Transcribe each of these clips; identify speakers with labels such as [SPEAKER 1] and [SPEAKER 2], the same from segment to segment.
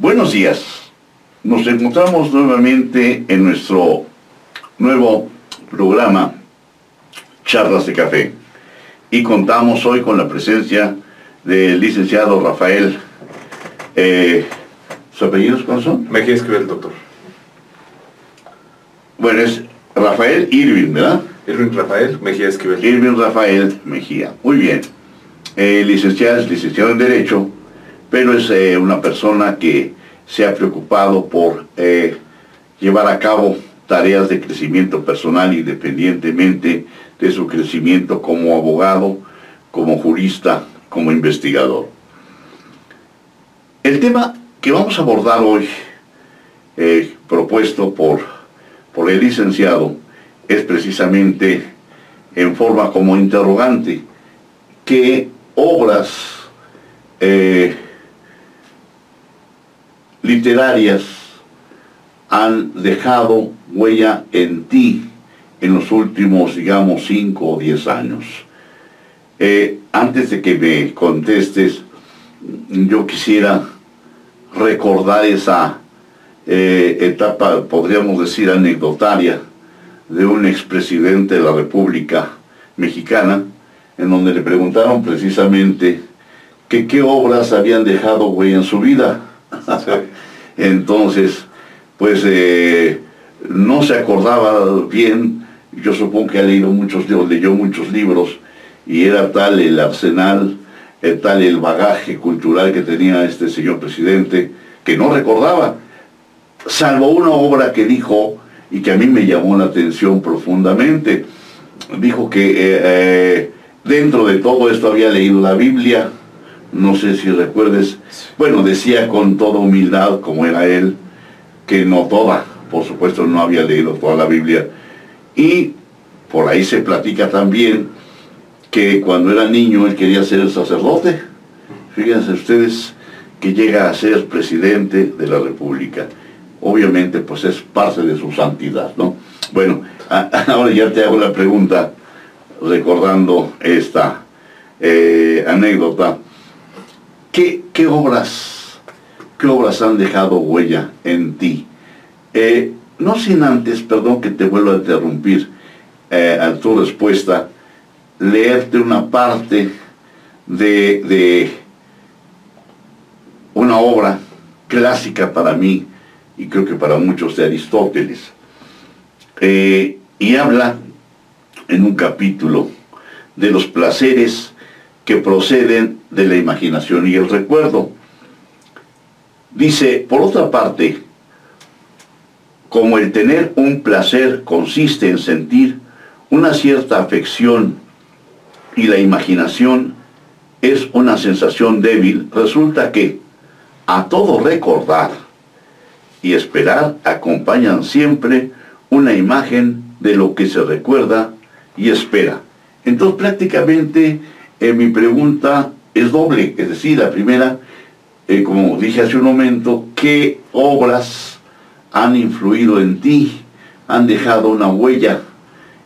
[SPEAKER 1] Buenos días. Nos encontramos nuevamente en nuestro nuevo programa Charlas de Café y contamos hoy con la presencia del licenciado Rafael. Eh, ¿Su apellido cuáles son?
[SPEAKER 2] Mejía Esquivel, doctor.
[SPEAKER 1] Bueno, es Rafael Irving, ¿verdad?
[SPEAKER 2] Irving Rafael Mejía Esquivel.
[SPEAKER 1] Irving Rafael Mejía. Muy bien. Eh, licenciado licenciado en Derecho, pero es eh, una persona que se ha preocupado por eh, llevar a cabo tareas de crecimiento personal independientemente de su crecimiento como abogado, como jurista, como investigador. El tema que vamos a abordar hoy, eh, propuesto por, por el licenciado, es precisamente en forma como interrogante, ¿qué obras literarias han dejado huella en ti en los últimos, digamos, 5 o 10 años. Eh, antes de que me contestes, yo quisiera recordar esa eh, etapa, podríamos decir, anecdotaria de un expresidente de la República Mexicana, en donde le preguntaron precisamente que qué obras habían dejado huella en su vida. Entonces, pues eh, no se acordaba bien, yo supongo que ha leído muchos libros, leyó muchos libros, y era tal el arsenal, tal el bagaje cultural que tenía este señor presidente, que no recordaba, salvo una obra que dijo, y que a mí me llamó la atención profundamente, dijo que eh, eh, dentro de todo esto había leído la Biblia, no sé si recuerdes, bueno, decía con toda humildad, como era él, que no toda, por supuesto no había leído toda la Biblia. Y por ahí se platica también que cuando era niño él quería ser sacerdote. Fíjense ustedes que llega a ser presidente de la República. Obviamente pues es parte de su santidad, ¿no? Bueno, ahora ya te hago la pregunta recordando esta eh, anécdota. ¿Qué, obras, ¿Qué obras han dejado huella en ti? Eh, no sin antes, perdón que te vuelvo a interrumpir eh, a tu respuesta, leerte una parte de, una obra clásica para mí y creo que para muchos de Aristóteles. Eh, y habla en un capítulo de los placeres que proceden de la imaginación y el recuerdo. Dice, por otra parte, como el tener un placer consiste en sentir una cierta afección y la imaginación es una sensación débil, resulta que a todo recordar y esperar acompañan siempre una imagen de lo que se recuerda y espera. Entonces prácticamente eh, mi pregunta es doble, es decir, la primera, eh, como dije hace un momento, ¿qué obras han influido en ti, han dejado una huella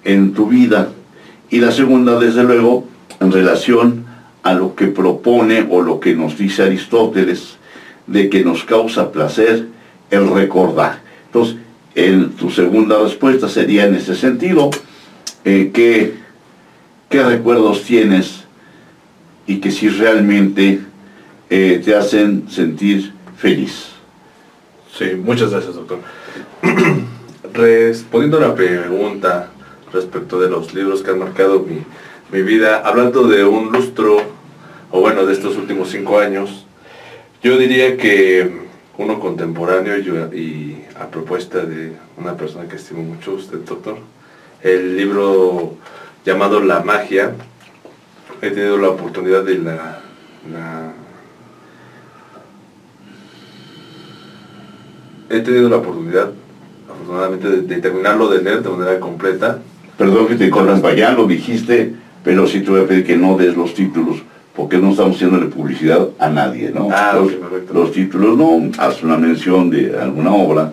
[SPEAKER 1] en tu vida? Y la segunda, desde luego, en relación a lo que propone o lo que nos dice Aristóteles, de que nos causa placer el recordar. Entonces, en tu segunda respuesta sería en ese sentido, eh, ¿qué, ¿qué recuerdos tienes y que si realmente eh, te hacen sentir feliz.
[SPEAKER 2] Sí, muchas gracias, doctor. Respondiendo a la pregunta respecto de los libros que han marcado mi, mi, vida, hablando de un lustro, o bueno, de estos últimos cinco años, yo diría que uno contemporáneo y a propuesta de una persona que estimo mucho, usted, doctor, el libro llamado La Magia, he tenido la oportunidad de la, he tenido la oportunidad afortunadamente de, terminarlo de leer de manera completa
[SPEAKER 1] perdón que te interrumpa ya lo dijiste pero sí te voy a pedir que no des los títulos porque no estamos haciéndole publicidad a nadie, ¿no?
[SPEAKER 2] Ah,
[SPEAKER 1] los, los, títulos no, haz una mención de alguna obra,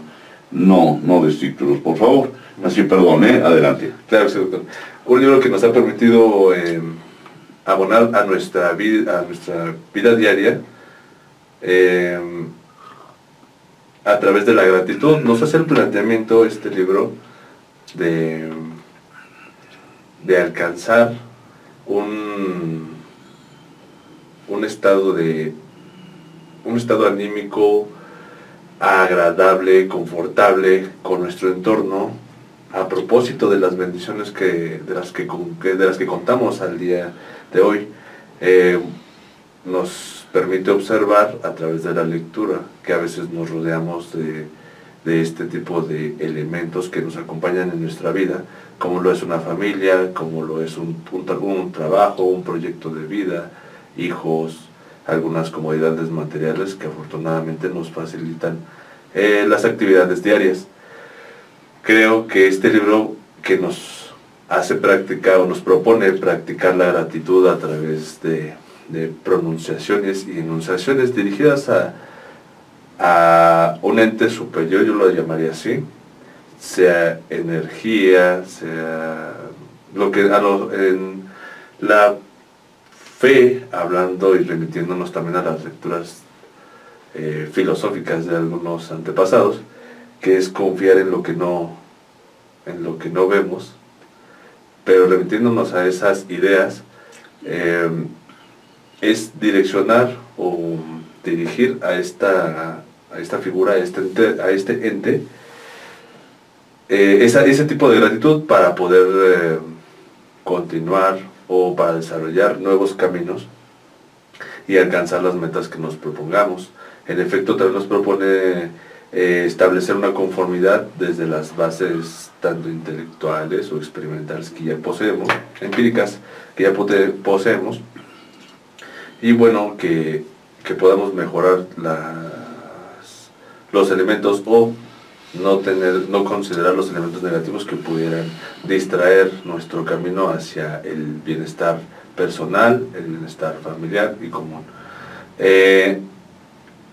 [SPEAKER 1] no, no des títulos, por favor. Así, perdón, ¿eh? Adelante.
[SPEAKER 2] Claro, sí, doctor. Un libro que nos ha permitido eh, abonar a nuestra vida, a nuestra vida diaria, em, a través de la gratitud. Nos hace el planteamiento este libro de, de alcanzar un, un estado de un estado anímico agradable, confortable con nuestro entorno, a propósito de las bendiciones que, de, las que, de las que contamos al día de hoy, eh, nos permite observar a través de la lectura que a veces nos rodeamos de, este tipo de elementos que nos acompañan en nuestra vida, como lo es una familia, como lo es un, un trabajo, un proyecto de vida, hijos, algunas comodidades materiales que afortunadamente nos facilitan eh, las actividades diarias. Creo que este libro que nos hace practicar o nos propone practicar la gratitud a través de, pronunciaciones y enunciaciones dirigidas a, a un ente superior, yo lo llamaría así, sea energía, sea lo que a en la fe, hablando y remitiéndonos también a las lecturas eh, filosóficas de algunos antepasados, que es confiar en lo que no, en lo que no vemos, pero remitiéndonos a esas ideas, eh, es direccionar o dirigir a esta, a esta figura, a este ente, a este ente eh, ese tipo de gratitud para poder continuar o para desarrollar nuevos caminos y alcanzar las metas que nos propongamos. En efecto, también nos propone eh, establecer una conformidad desde las bases tanto intelectuales o experimentales que ya poseemos, empíricas que ya poseemos, y bueno, que, podamos mejorar las, los elementos o no, tener, no considerar los elementos negativos que pudieran distraer nuestro camino hacia el bienestar personal, el bienestar familiar y común. Eh,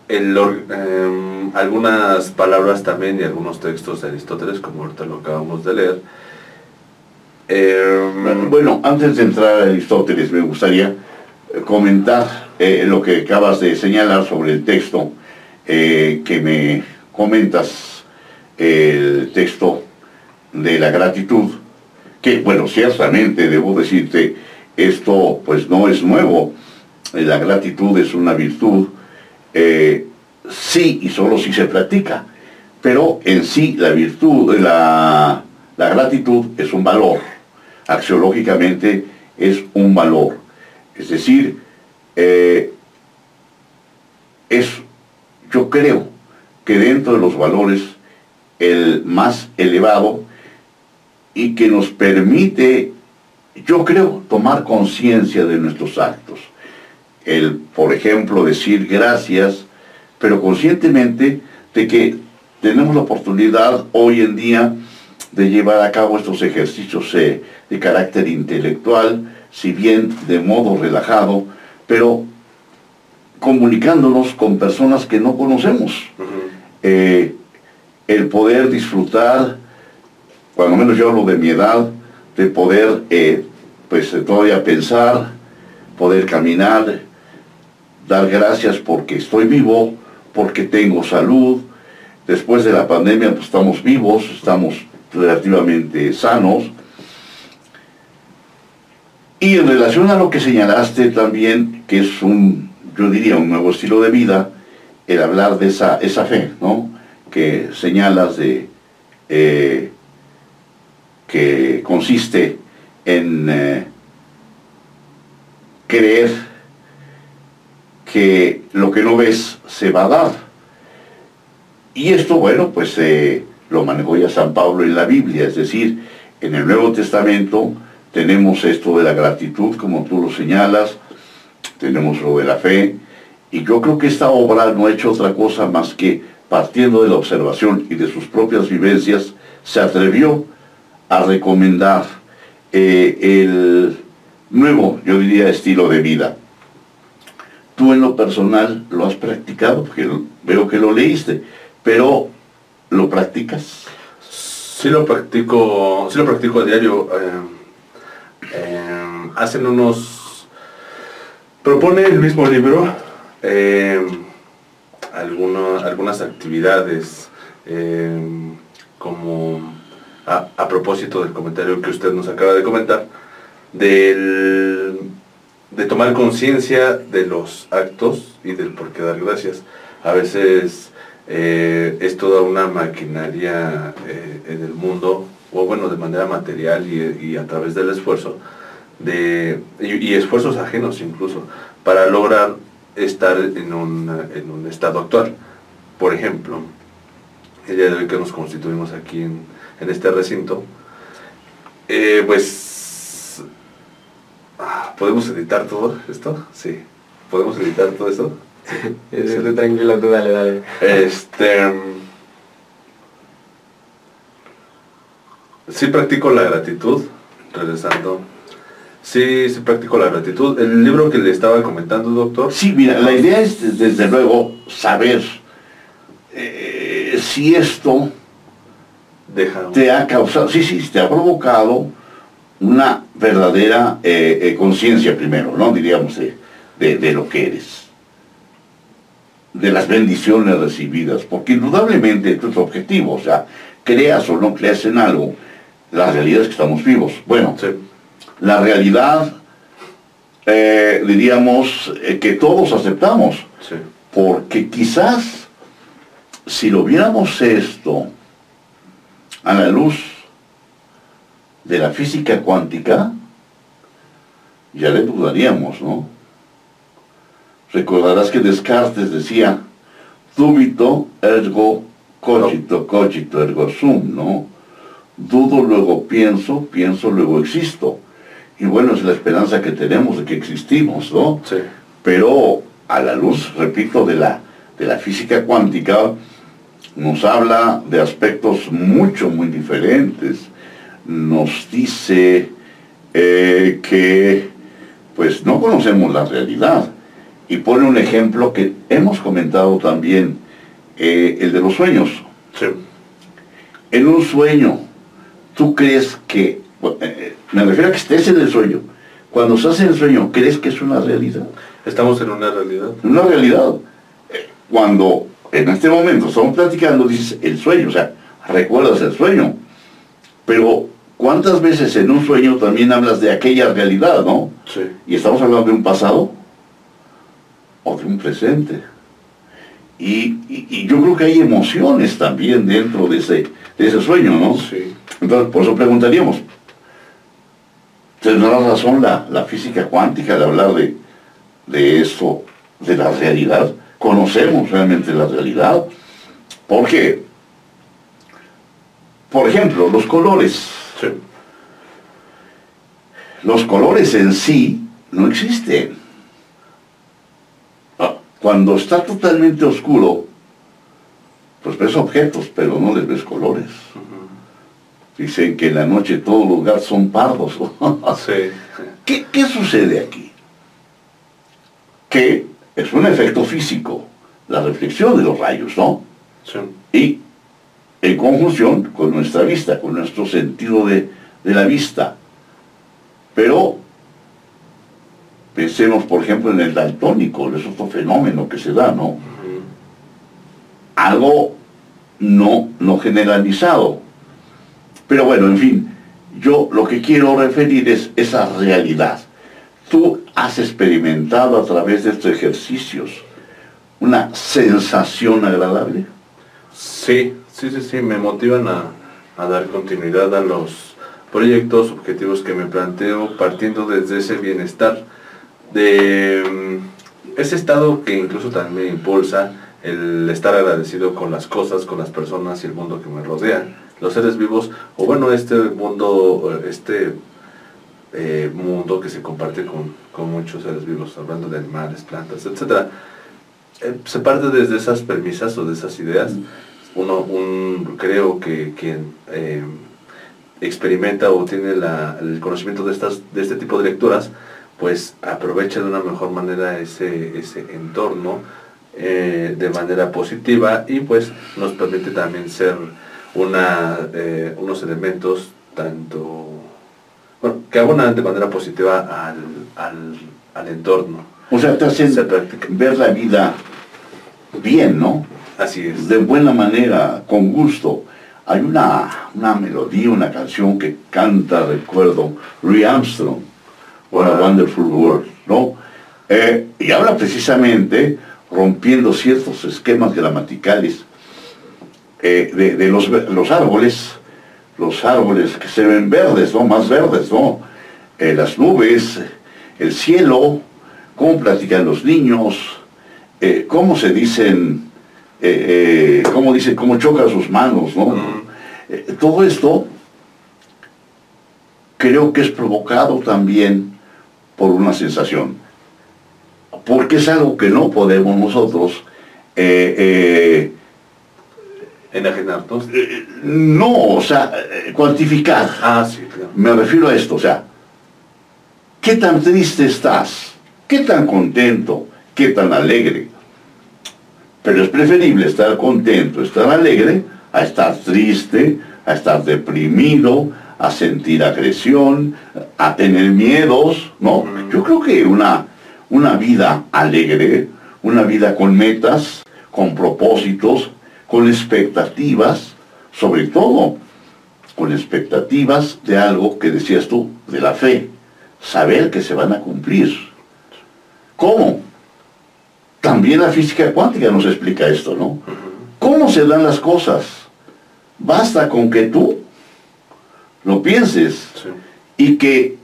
[SPEAKER 2] em, algunas palabras también y algunos textos de Aristóteles, como ahorita lo acabamos de leer.
[SPEAKER 1] Em, bueno, antes de entrar a Aristóteles, me gustaría eh, comentar eh, lo que acabas de señalar sobre el texto que me comentas el texto de la gratitud, que bueno, ciertamente debo decirte, esto pues no es nuevo, la gratitud es una virtud, eh, sí y solo si se practica, pero en sí la virtud, la, la gratitud es un valor, axiológicamente es un valor, es decir, eh, es, yo creo que dentro de los valores el más elevado y que nos permite, yo creo, tomar conciencia de nuestros actos. El, por ejemplo, decir gracias, pero conscientemente de que tenemos la oportunidad hoy en día de llevar a cabo estos ejercicios eh, de carácter intelectual, si bien de modo relajado, pero comunicándonos con personas que no conocemos. El poder disfrutar, cuando menos yo hablo de mi edad, de poder eh, pues todavía pensar, poder caminar, dar gracias porque estoy vivo, porque tengo salud. Después de la pandemia pues estamos vivos, estamos relativamente sanos. Y en relación a lo que señalaste también, que es un, yo diría, un nuevo estilo de vida, el hablar de esa, esa fe, ¿no? que señalas de eh, que consiste en eh, creer que lo que no ves se va a dar. Y esto, bueno, pues eh, lo manejó ya San Pablo en la Biblia, es decir, en el Nuevo Testamento tenemos esto de la gratitud, como tú lo señalas, tenemos lo de la fe, y yo creo que esta obra no ha hecho otra cosa más que partiendo de la observación y de sus propias vivencias, se atrevió a recomendar eh, el nuevo, yo diría, estilo de vida. Tú en lo personal lo has practicado, porque veo que lo leíste, pero ¿lo practicas?
[SPEAKER 2] Sí lo practico, sí lo practico a diario. Eh, eh, hacen unos... Propone el mismo libro algunas actividades em, como a, propósito del comentario que usted nos acaba de comentar, del, de tomar conciencia de los actos y del por qué dar gracias. A veces eh, es toda una maquinaria eh, en el mundo, o bueno, de manera material y, a través del esfuerzo, de, y, esfuerzos ajenos incluso, para lograr estar en un, en un estado actual. Por ejemplo, el día de hoy que nos constituimos aquí en, este recinto, eh, pues, ¿podemos editar todo esto? Sí, ¿podemos editar todo esto?
[SPEAKER 3] Sí, tranquilo, tú dale, dale.
[SPEAKER 2] Este... Sí practico la gratitud, regresando. Sí, sí practico la gratitud. El libro que le estaba comentando, doctor.
[SPEAKER 1] Sí, mira, la idea es desde luego saber eh, si esto te ha causado, sí, sí, te ha provocado una verdadera eh, eh, conciencia primero, ¿no? Diríamos, de, lo que eres, de las bendiciones recibidas, porque indudablemente esto es objetivo, o sea, creas o no creas en algo, la realidad es que estamos vivos. Bueno, la realidad, eh, diríamos, que todos aceptamos, porque quizás si lo viéramos esto, a la luz de la física cuántica, ya le dudaríamos, ¿no? Recordarás que Descartes decía, dubito ergo cogito, cogito ergo sum, ¿no? Dudo, luego pienso, pienso, luego existo. Y bueno, es la esperanza que tenemos de que existimos, ¿no?
[SPEAKER 2] Sí.
[SPEAKER 1] Pero a la luz, repito, de la, de la física cuántica, nos habla de aspectos mucho, muy diferentes. Nos dice eh, que pues no conocemos la realidad. Y pone un ejemplo que hemos comentado también, eh, el de los sueños. En un sueño, tú crees que, eh, me refiero a que estés en el sueño, cuando estás en el sueño, ¿crees que es una realidad?
[SPEAKER 2] Estamos en una realidad.
[SPEAKER 1] Una realidad. Cuando en este momento estamos platicando, dices el sueño, o sea, recuerdas el sueño. Pero, ¿cuántas veces en un sueño también hablas de aquella realidad, no?
[SPEAKER 2] Sí.
[SPEAKER 1] Y estamos hablando de un pasado o de un presente. Y, yo creo que hay emociones también dentro de ese, ese sueño, ¿no?
[SPEAKER 2] Sí.
[SPEAKER 1] Entonces, por eso preguntaríamos, ¿tendrá razón la, la física cuántica de hablar de, de eso, de la realidad? conocemos realmente la realidad. Porque, por ejemplo, los colores. Los colores en sí no existen. Ah, cuando está totalmente oscuro, pues ves objetos, pero no les ves colores. Dicen que en la noche todos los gatos son pardos. ¿Qué, ¿Qué sucede aquí? Que es un efecto físico, la reflexión de los rayos, ¿no?
[SPEAKER 2] Sí.
[SPEAKER 1] Y en conjunción con nuestra vista, con nuestro sentido de, la vista. Pero pensemos, por ejemplo, en el daltónico, es otro fenómeno que se da, ¿no? Algo no, no generalizado. Pero bueno, en fin, yo lo que quiero referir es esa realidad. Tú has experimentado a través de estos ejercicios una sensación agradable.
[SPEAKER 2] Sí, sí, sí, sí, me motivan a, dar continuidad a los proyectos, objetivos que me planteo partiendo desde ese bienestar, de mm, ese estado que incluso también me impulsa el estar agradecido con las cosas, con las personas y el mundo que me rodea. Los seres vivos, o bueno, este mundo, este eh, mundo que se comparte con, muchos seres vivos, hablando de animales, plantas, etc. Eh, se parte desde esas premisas o de esas ideas. Uno, un, creo que quien eh, experimenta o tiene el conocimiento de, estas, de este tipo de lecturas, pues aprovecha de una mejor manera ese, ese entorno de manera positiva y pues nos permite también ser una, unos elementos tanto bueno, que abonan de manera positiva al, al, entorno.
[SPEAKER 1] O sea, te hacen ver la vida bien, ¿no?
[SPEAKER 2] Así es.
[SPEAKER 1] De buena manera, con gusto. Hay una, una melodía, una canción que canta, recuerdo, Louis Armstrong, What a. Wonderful World, ¿no? Eh, y habla precisamente rompiendo ciertos esquemas gramaticales eh, de, de los, los árboles, los árboles que se ven verdes, ¿no? Más verdes, ¿no? Eh, las nubes, el cielo, cómo platican los niños, cómo se dicen, eh, eh, cómo dicen, cómo chocan sus manos, ¿no? Eh, todo esto creo que es provocado también por una sensación, porque es algo que no podemos nosotros eh,
[SPEAKER 2] Enajenarnos.
[SPEAKER 1] no, o sea, cuantificar.
[SPEAKER 2] Ah, sí, claro.
[SPEAKER 1] Me refiero a esto, o sea, ¿qué tan triste estás? ¿Qué tan contento? ¿Qué tan alegre? Pero es preferible estar contento, estar alegre, a estar triste, a estar deprimido, a sentir agresión, a tener miedos, ¿no?
[SPEAKER 2] Ujú.
[SPEAKER 1] Yo creo que una, una vida alegre, una vida con metas, con propósitos, con expectativas, sobre todo con expectativas de algo que decías tú, de la fe, saber que se van a cumplir. ¿Cómo? También la física cuántica nos explica esto, ¿no? ¿Cómo se dan las cosas? Basta con que tú lo pienses
[SPEAKER 2] Sí.
[SPEAKER 1] y que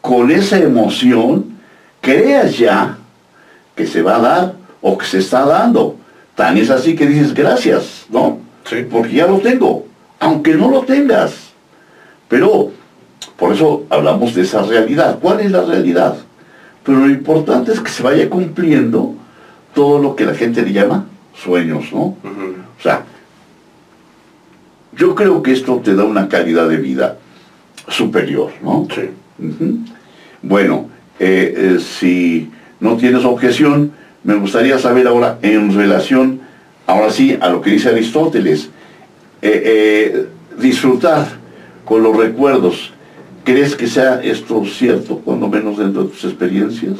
[SPEAKER 1] con esa emoción creas ya que se va a dar o que se está dando. Tan es así que dices gracias, ¿no?
[SPEAKER 2] Sí.
[SPEAKER 1] Porque ya lo tengo, aunque no lo tengas. Pero por eso hablamos de esa realidad. ¿Cuál es la realidad? Pero lo importante es que se vaya cumpliendo todo lo que la gente le llama sueños, ¿no? O sea, yo creo que esto te da una calidad de vida superior, ¿no?
[SPEAKER 2] Sí.
[SPEAKER 1] Bueno, eh, eh, si no tienes objeción, me gustaría saber ahora en relación, ahora sí, a lo que dice Aristóteles, eh, disfrutar con los recuerdos. ¿Crees que sea esto cierto, cuando menos dentro de tus experiencias?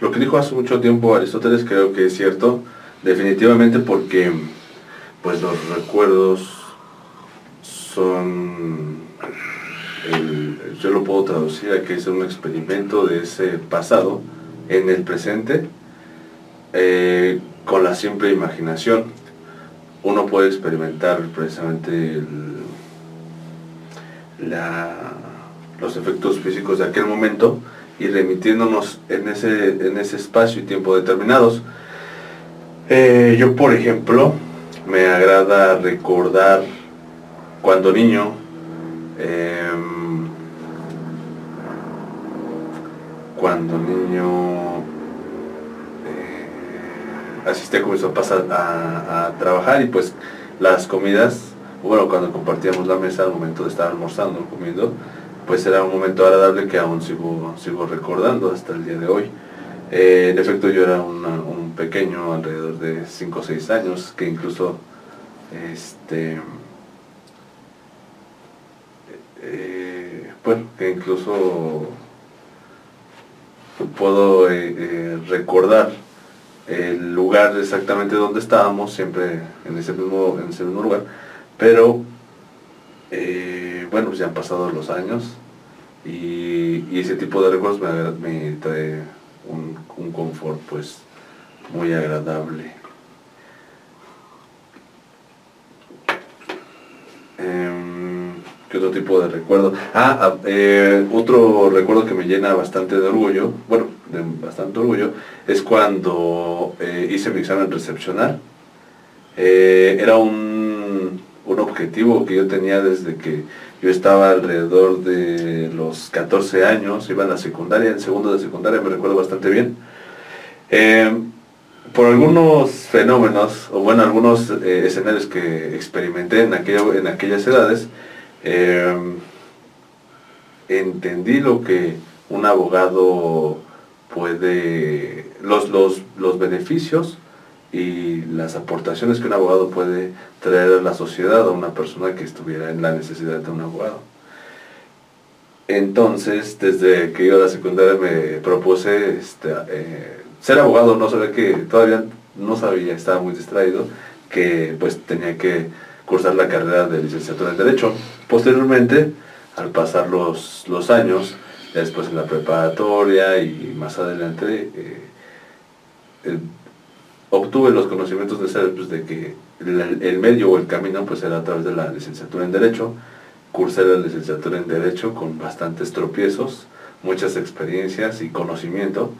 [SPEAKER 2] Lo que dijo hace mucho tiempo Aristóteles creo que es cierto, definitivamente porque pues los recuerdos son, yo lo puedo traducir a que es un experimento de ese pasado en el presente eh, con la simple imaginación. Uno puede experimentar precisamente la- los efectos físicos de aquel momento y remitiéndonos en ese, en ese espacio y tiempo determinados. Eh, yo, por ejemplo, me agrada recordar cuando niño, em, cuando niño eh, asistía con mis papás a, a- a trabajar y pues las comidas, bueno, cuando compartíamos la mesa al momento de estar almorzando, comiendo, pues era un momento agradable que aún sigo, sigo recordando hasta el día de hoy. Eh, en efecto yo era un pequeño, alrededor de 5 o 6 años, que incluso este eh, bueno, que incluso puedo eh, recordar el lugar exactamente donde estábamos, siempre en ese mismo, en ese mismo lugar, pero bueno, pues ya han pasado los años y, ese tipo de recuerdos me, trae un, confort pues muy agradable. Em, ¿Qué otro tipo de recuerdo? Ah, ah, eh, otro recuerdo que me llena bastante de orgullo, bueno, de bastante orgullo, es cuando eh, hice mi examen recepcional. Eh, era un objetivo que yo tenía desde que yo estaba alrededor de los 14 años, iba en la secundaria, en segundo de secundaria, me recuerdo bastante bien. Eh, por algunos fenómenos, o bueno, algunos eh, escenarios que experimenté en, aquella- en aquellas edades, eh, entendí lo que un abogado puede, los, los, los beneficios y las aportaciones que un abogado puede traer a la sociedad a una persona que estuviera en la necesidad de un abogado. Entonces, desde que iba a la secundaria me propuse este, eh, ser abogado no sabía que, todavía no sabía, estaba muy distraído, que pues tenía que cursar la carrera de licenciatura en Derecho. Posteriormente, al pasar los, los años, después en la preparatoria y más adelante, eh, eh, obtuve los conocimientos necesarios pues, de que el, medio o el camino pues era a través de la licenciatura en Derecho. Cursé la licenciatura en Derecho con bastantes tropiezos, muchas experiencias y conocimiento.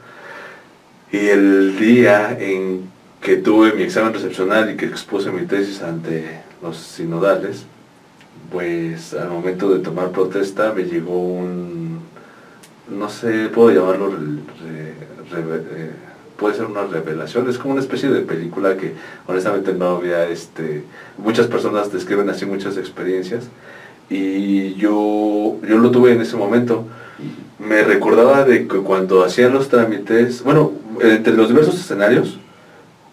[SPEAKER 2] Y el día en que tuve mi examen recepcional y que expuse mi tesis ante los sinodales, pues al momento de tomar protesta me llegó un, no sé, puedo llamarlo, eh, puede ser una revelación, es como una especie de película que honestamente no había, este, muchas personas describen así muchas experiencias. Y yo, yo lo tuve en ese momento. Me recordaba de que cuando hacía los trámites, bueno, entre los diversos escenarios,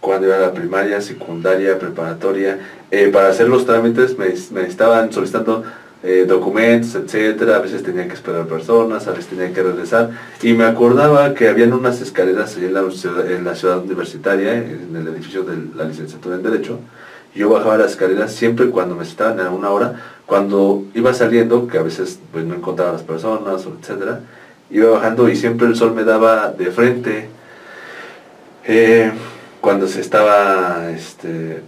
[SPEAKER 2] cuando iba a la primaria, secundaria, preparatoria, eh, para hacer los trámites me, estaban solicitando eh, documentos, etcétera, a veces tenía que esperar personas, a veces tenía que regresar, y me acordaba que habían unas escaleras en la, en la ciudad universitaria, en el edificio de la licenciatura en Derecho, yo bajaba las escaleras siempre cuando me estaban a una hora, cuando iba saliendo, que a veces pues, no encontraba a las personas, etcétera, iba bajando y siempre el sol me daba de frente. Eh, cuando se estaba, este,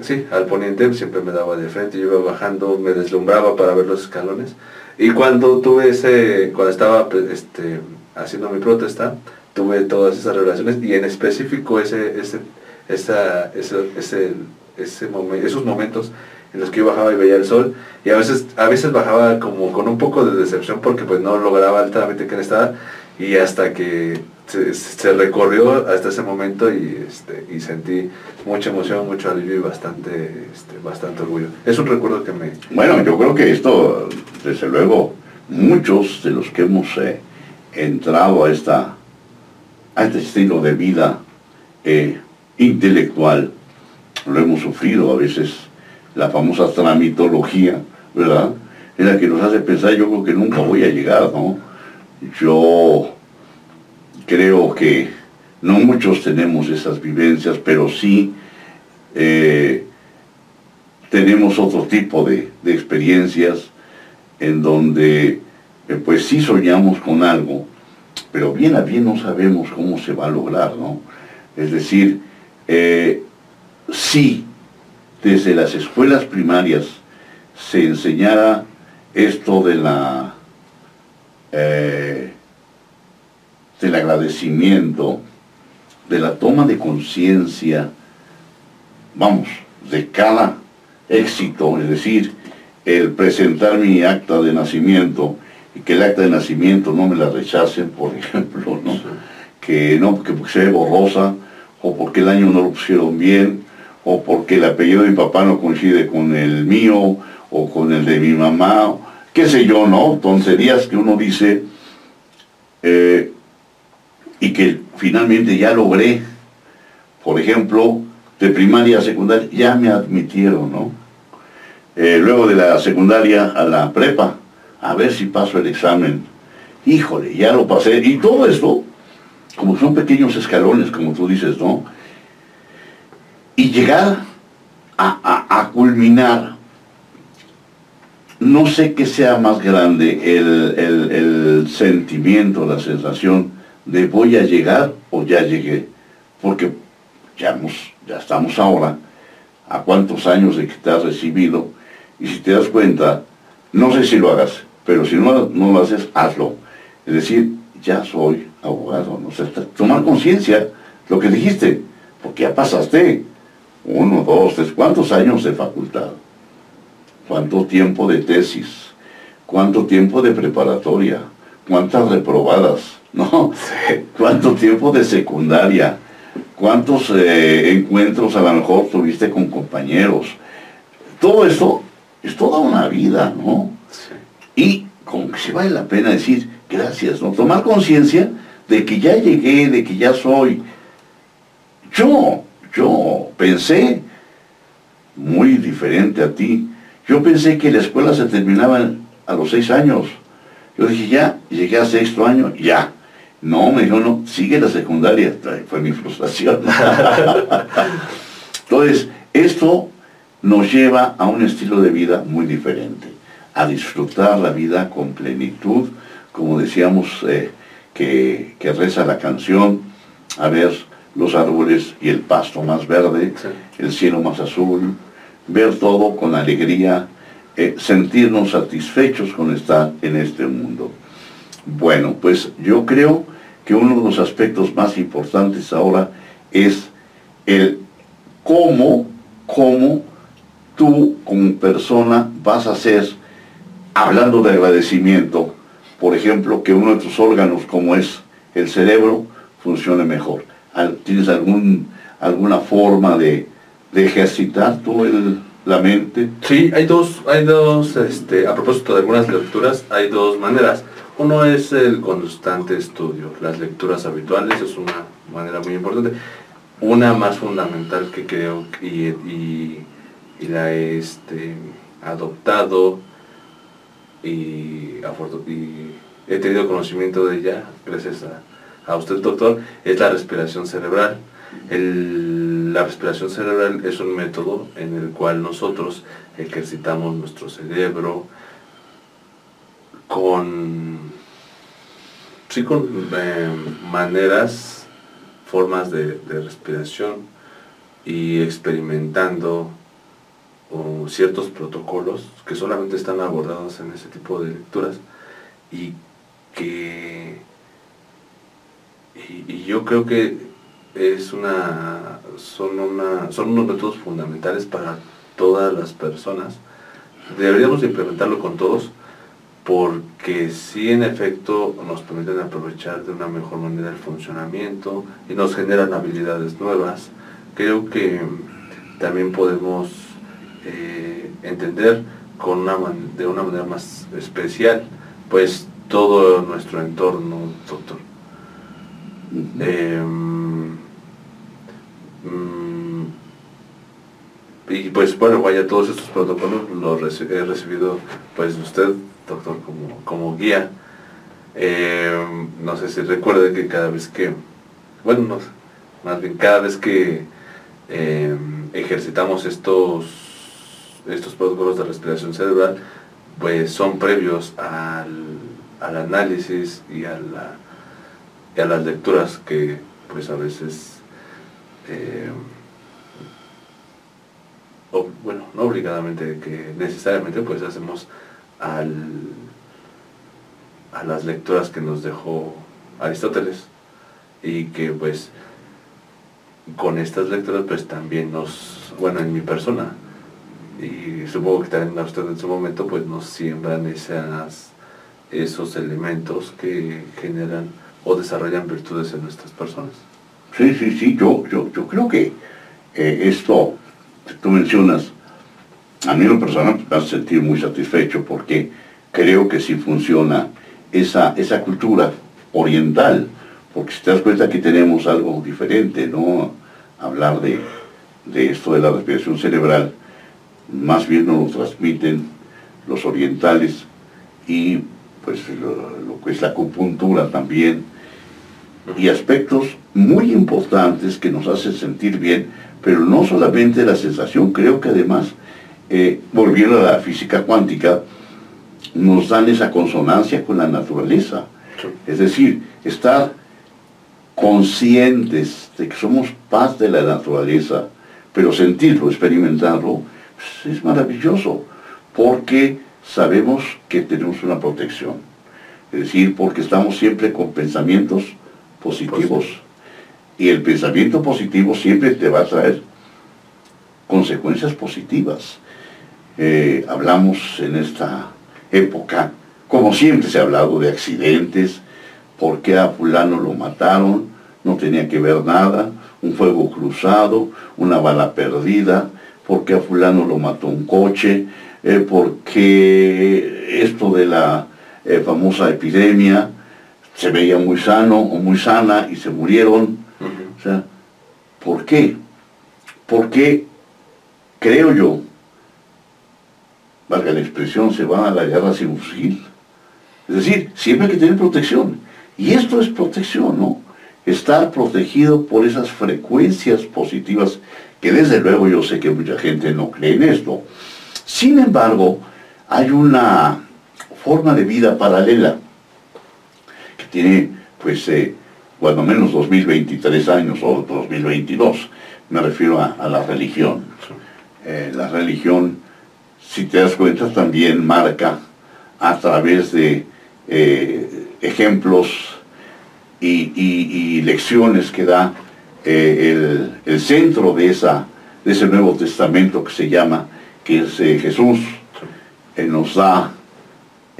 [SPEAKER 2] sí, al poniente siempre me daba de frente, yo iba bajando, me deslumbraba para ver los escalones. Y cuando tuve ese, cuando estaba este, haciendo mi protesta, tuve todas esas revelaciones y en específico ese, ese, esa, ese, ese, ese esos momentos en los que yo bajaba y veía el sol y a veces, a veces bajaba como con un poco de decepción porque pues no lograba el trámite que estaba y hasta que se, recorrió hasta ese momento y, este, y sentí mucha emoción, mucho alivio y bastante, este, bastante orgullo. Es un recuerdo que me...
[SPEAKER 1] Bueno, yo creo que esto, desde luego, muchos de los que hemos eh, entrado a, esta, a este estilo de vida eh, intelectual, lo hemos sufrido a veces, la famosa tramitología, ¿verdad? En la que nos hace pensar, yo creo que nunca voy a llegar, ¿no? Yo creo que no muchos tenemos esas vivencias, pero sí eh, tenemos otro tipo de, experiencias en donde eh, pues sí soñamos con algo, pero bien a bien no sabemos cómo se va a lograr, ¿no? Es decir, eh, si desde las escuelas primarias se enseñara esto de la del agradecimiento, de la toma de conciencia, vamos, de cada éxito, es decir, el presentar mi acta de nacimiento y que el acta de nacimiento no me la rechacen, por ejemplo, ¿no? que no, que se ve borrosa, o porque el año no lo pusieron bien, o porque el apellido de mi papá no coincide con el mío, o con el de mi mamá, qué sé yo, ¿no? Tonterías que uno dice, eh, y que finalmente ya logré, por ejemplo, de primaria a secundaria, ya me admitieron, ¿no? Eh, luego de la secundaria a la prepa, a ver si paso el examen. Híjole, ya lo pasé. Y todo esto, como son pequeños escalones, como tú dices, ¿no? Y llegar a, culminar, no sé qué sea más grande el, el sentimiento, la sensación de voy a llegar o ya llegué, porque ya, ya estamos ahora a cuántos años de que te has recibido, y si te das cuenta, no sé si lo hagas, pero si no, no lo haces, hazlo. Es decir, ya soy abogado, no tomar conciencia, lo que dijiste, porque ya pasaste uno, dos, tres, ¿cuántos años de facultad? ¿Cuánto tiempo de tesis? ¿Cuánto tiempo de preparatoria? ¿Cuántas reprobadas? ¿no? ¿Cuánto tiempo de secundaria? ¿Cuántos eh, encuentros a lo mejor tuviste con compañeros? Todo eso es toda una vida, ¿no? Y como que se vale la pena decir gracias, ¿no? Tomar conciencia de que ya llegué, de que ya soy. Yo, yo pensé muy diferente a ti. Yo pensé que la escuela se terminaba a los seis años. Yo dije, ya, llegué a sexto año, ya No, me dijo, no, sigue la secundaria. Fue mi frustración. Entonces, esto nos lleva a un estilo de vida muy diferente, a disfrutar la vida con plenitud, como decíamos eh, que, reza la canción, a ver los árboles y el pasto más verde, el cielo más azul, ver todo con alegría, eh, sentirnos satisfechos con estar en este mundo. Bueno, pues yo creo que uno de los aspectos más importantes ahora es el cómo, cómo tú como persona vas a hacer, hablando de agradecimiento, por ejemplo, que uno de tus órganos como es el cerebro funcione mejor. ¿Tienes algún, alguna forma de, ejercitar tú la mente?
[SPEAKER 2] Sí, hay dos, hay dos, este, a propósito de algunas lecturas, hay dos maneras. Uno es el constante estudio. Las lecturas habituales es una manera muy importante. Una más fundamental que creo y, la he este, adoptado y, he tenido conocimiento de ella gracias a, usted doctor, es la respiración cerebral. La respiración cerebral es un método en el cual nosotros ejercitamos nuestro cerebro, con, sí, con eh, maneras, formas de, respiración y experimentando ciertos protocolos que solamente están abordados en ese tipo de lecturas y que y, yo creo que es una son una son unos métodos fundamentales para todas las personas deberíamos implementarlo con todos porque sí en efecto nos permiten aprovechar de una mejor manera el funcionamiento y nos generan habilidades nuevas. Creo que también podemos eh, entender con una de una manera más especial pues todo nuestro entorno, doctor. Y pues bueno, vaya, todos estos protocolos los he recibido pues usted doctor como, guía. Eh, no sé si recuerde que cada vez que, bueno, más bien cada vez que eh, ejercitamos estos, estos protocolos de respiración cerebral, pues son previos al, análisis y a, la, a las lecturas que pues a veces eh, bueno, no obligadamente, que necesariamente pues hacemos a las lecturas que nos dejó Aristóteles y que pues con estas lecturas pues también nos, bueno en mi persona y supongo que también a usted en su momento pues nos siembran esas, esos elementos que generan o desarrollan virtudes en nuestras personas.
[SPEAKER 1] Sí, sí, sí, yo, yo, yo creo que eh, esto que tú mencionas a mí en persona me hace sentir muy satisfecho porque creo que sí funciona esa, esa cultura oriental, porque si te das cuenta que tenemos algo diferente, ¿no? Hablar de, esto de la respiración cerebral, más bien nos lo transmiten los orientales y pues lo, que es la acupuntura también, y aspectos muy importantes que nos hacen sentir bien, pero no solamente la sensación, creo que además eh, volviendo a la física cuántica, nos dan esa consonancia con la naturaleza. Es decir, estar conscientes de que somos paz de la naturaleza, pero sentirlo, experimentarlo, pues, es maravilloso, porque sabemos que tenemos una protección. Es decir, porque estamos siempre con pensamientos positivos. Y el pensamiento positivo siempre te va a traer consecuencias positivas. Eh, hablamos en esta época, como siempre se ha hablado de accidentes, por qué a fulano lo mataron, no tenía que ver nada, un fuego cruzado, una bala perdida, por qué a fulano lo mató un coche, eh, por qué esto de la eh, famosa epidemia se veía muy sano o muy sana y se murieron. O sea, ¿por qué? Porque creo yo valga la expresión, se van a la guerra sin fusil. Es decir, siempre hay que tener protección. Y esto es protección, ¿no? Estar protegido por esas frecuencias positivas, que desde luego yo sé que mucha gente no cree en esto. Sin embargo, hay una forma de vida paralela tiene, pues, eh, cuando menos 2023 años o 2022. Me refiero a, la religión. Eh, la religión, si te das cuenta, también marca a través de eh, ejemplos y, lecciones que da el, centro de, esa, de ese Nuevo Testamento que se llama, que es Jesús, nos da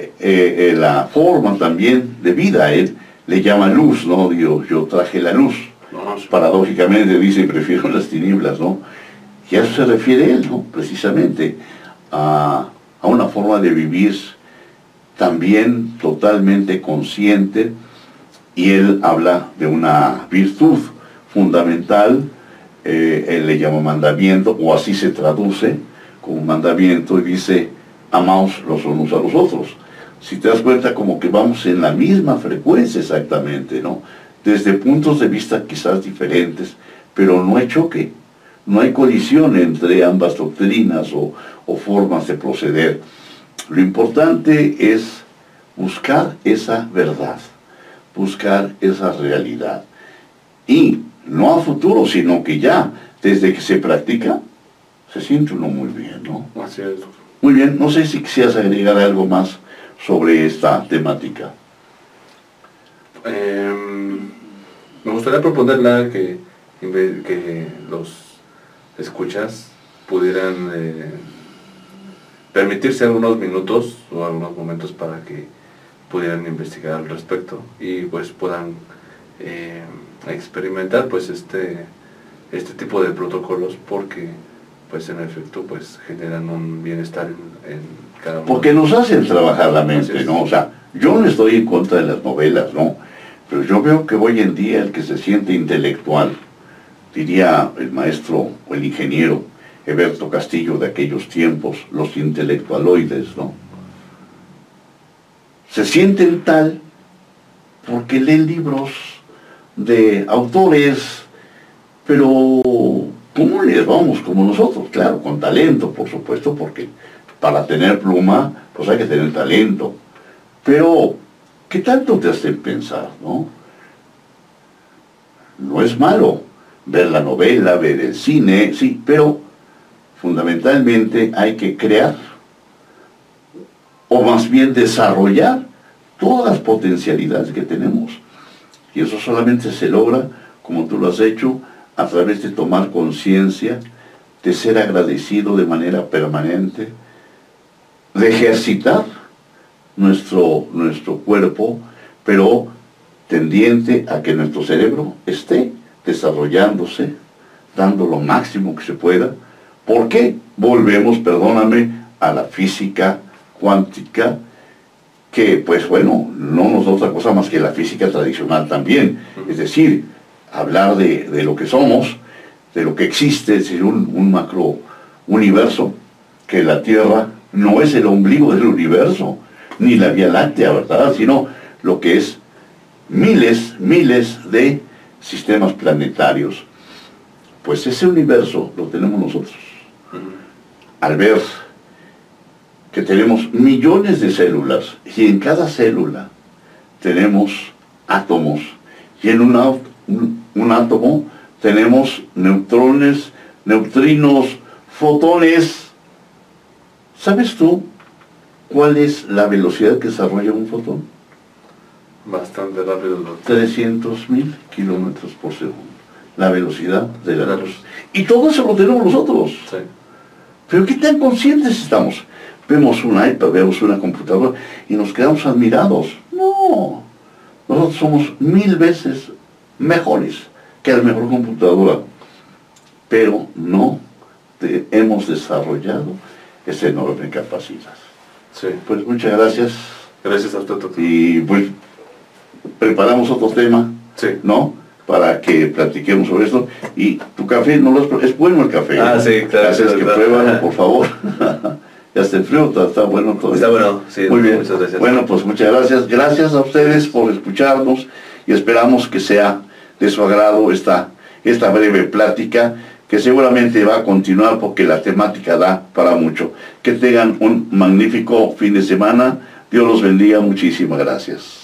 [SPEAKER 1] eh, eh, la forma también de vida. Él le llama luz, ¿no? Yo, yo traje la luz. Paradójicamente dice, prefiero las tinieblas, ¿no? Y a eso se refiere él, ¿no? Precisamente a, a una forma de vivir también totalmente consciente y él habla de una virtud fundamental, eh, él le llama mandamiento, o así se traduce como mandamiento, y dice, amaos los unos a los otros. Si te das cuenta como que vamos en la misma frecuencia exactamente, ¿no? Desde puntos de vista quizás diferentes, pero no hay choque, no hay colisión entre ambas doctrinas o, o formas de proceder. Lo importante es buscar esa verdad, buscar esa realidad. Y no a futuro, sino que ya, desde que se practica, se siente uno muy bien, ¿no?
[SPEAKER 2] Así es.
[SPEAKER 1] Muy bien, no sé si quisieras agregar algo más sobre esta temática.
[SPEAKER 2] Em, me gustaría proponerla que, que los escuchas pudieran eh, permitirse algunos minutos o algunos momentos para que pudieran investigar al respecto y pues puedan eh, experimentar pues este este tipo de protocolos porque pues en efecto pues generan un bienestar en.
[SPEAKER 1] Porque nos hacen trabajar la mente, ¿no? O sea, yo no estoy en contra de las novelas, ¿no? Pero yo veo que hoy en día el que se siente intelectual, diría el maestro o el ingeniero Eberto Castillo de aquellos tiempos, los intelectualoides, ¿no? Se sienten tal porque leen libros de autores, pero ¿Cómo les vamos? Como nosotros, claro, con talento, por supuesto, porque para tener pluma, pues hay que tener talento. Pero, ¿qué tanto te hacen pensar, no? No es malo ver la novela, ver el cine, sí, pero fundamentalmente hay que crear, o más bien desarrollar todas las potencialidades que tenemos. Y eso solamente se logra, como tú lo has hecho, a través de tomar conciencia, de ser agradecido de manera permanente, de ejercitar nuestro, nuestro cuerpo, pero tendiente a que nuestro cerebro esté desarrollándose, dando lo máximo que se pueda. ¿Por qué? Volvemos, perdóname, a la física cuántica, que pues bueno, no nos da otra cosa más que la física tradicional también. Es decir, hablar de, lo que somos, de lo que existe, es decir, un, macro universo, que la Tierra no es el ombligo del universo, ni la Vía Láctea, ¿verdad? Sino lo que es miles, miles de sistemas planetarios. Pues ese universo lo tenemos nosotros. Al ver que tenemos millones de células y en cada célula tenemos átomos y en una un, átomo, tenemos neutrones, neutrinos, fotones. ¿Sabes tú cuál es la velocidad que desarrolla un fotón?
[SPEAKER 2] Bastante rápido.
[SPEAKER 1] 300 mil kilómetros por segundo. La velocidad de la luz. Y todo eso lo tenemos nosotros. Pero ¿qué tan conscientes estamos? Vemos un iPad, vemos una computadora y nos quedamos admirados. No. Nosotros somos mil veces mejores que la mejor computadora, pero no hemos desarrollado esa enorme capacidad.
[SPEAKER 2] Sí.
[SPEAKER 1] Pues muchas gracias.
[SPEAKER 2] Gracias a usted.
[SPEAKER 1] Y pues preparamos otro tema,
[SPEAKER 2] sí.
[SPEAKER 1] ¿no? Para que platiquemos sobre esto. Y tu café, no lo es bueno el café.
[SPEAKER 2] Ah, sí, claro.
[SPEAKER 1] Gracias, que pruébalo, por favor. Ya está el frío, está, está bueno todo.
[SPEAKER 2] Está bueno, sí.
[SPEAKER 1] Muy bien.
[SPEAKER 2] Muchas gracias.
[SPEAKER 1] Bueno, pues muchas gracias. Gracias a ustedes por escucharnos y esperamos que sea de su agrado esta, esta breve plática que seguramente va a continuar porque la temática da para mucho. Que tengan un magnífico fin de semana. Dios los bendiga. Muchísimas gracias.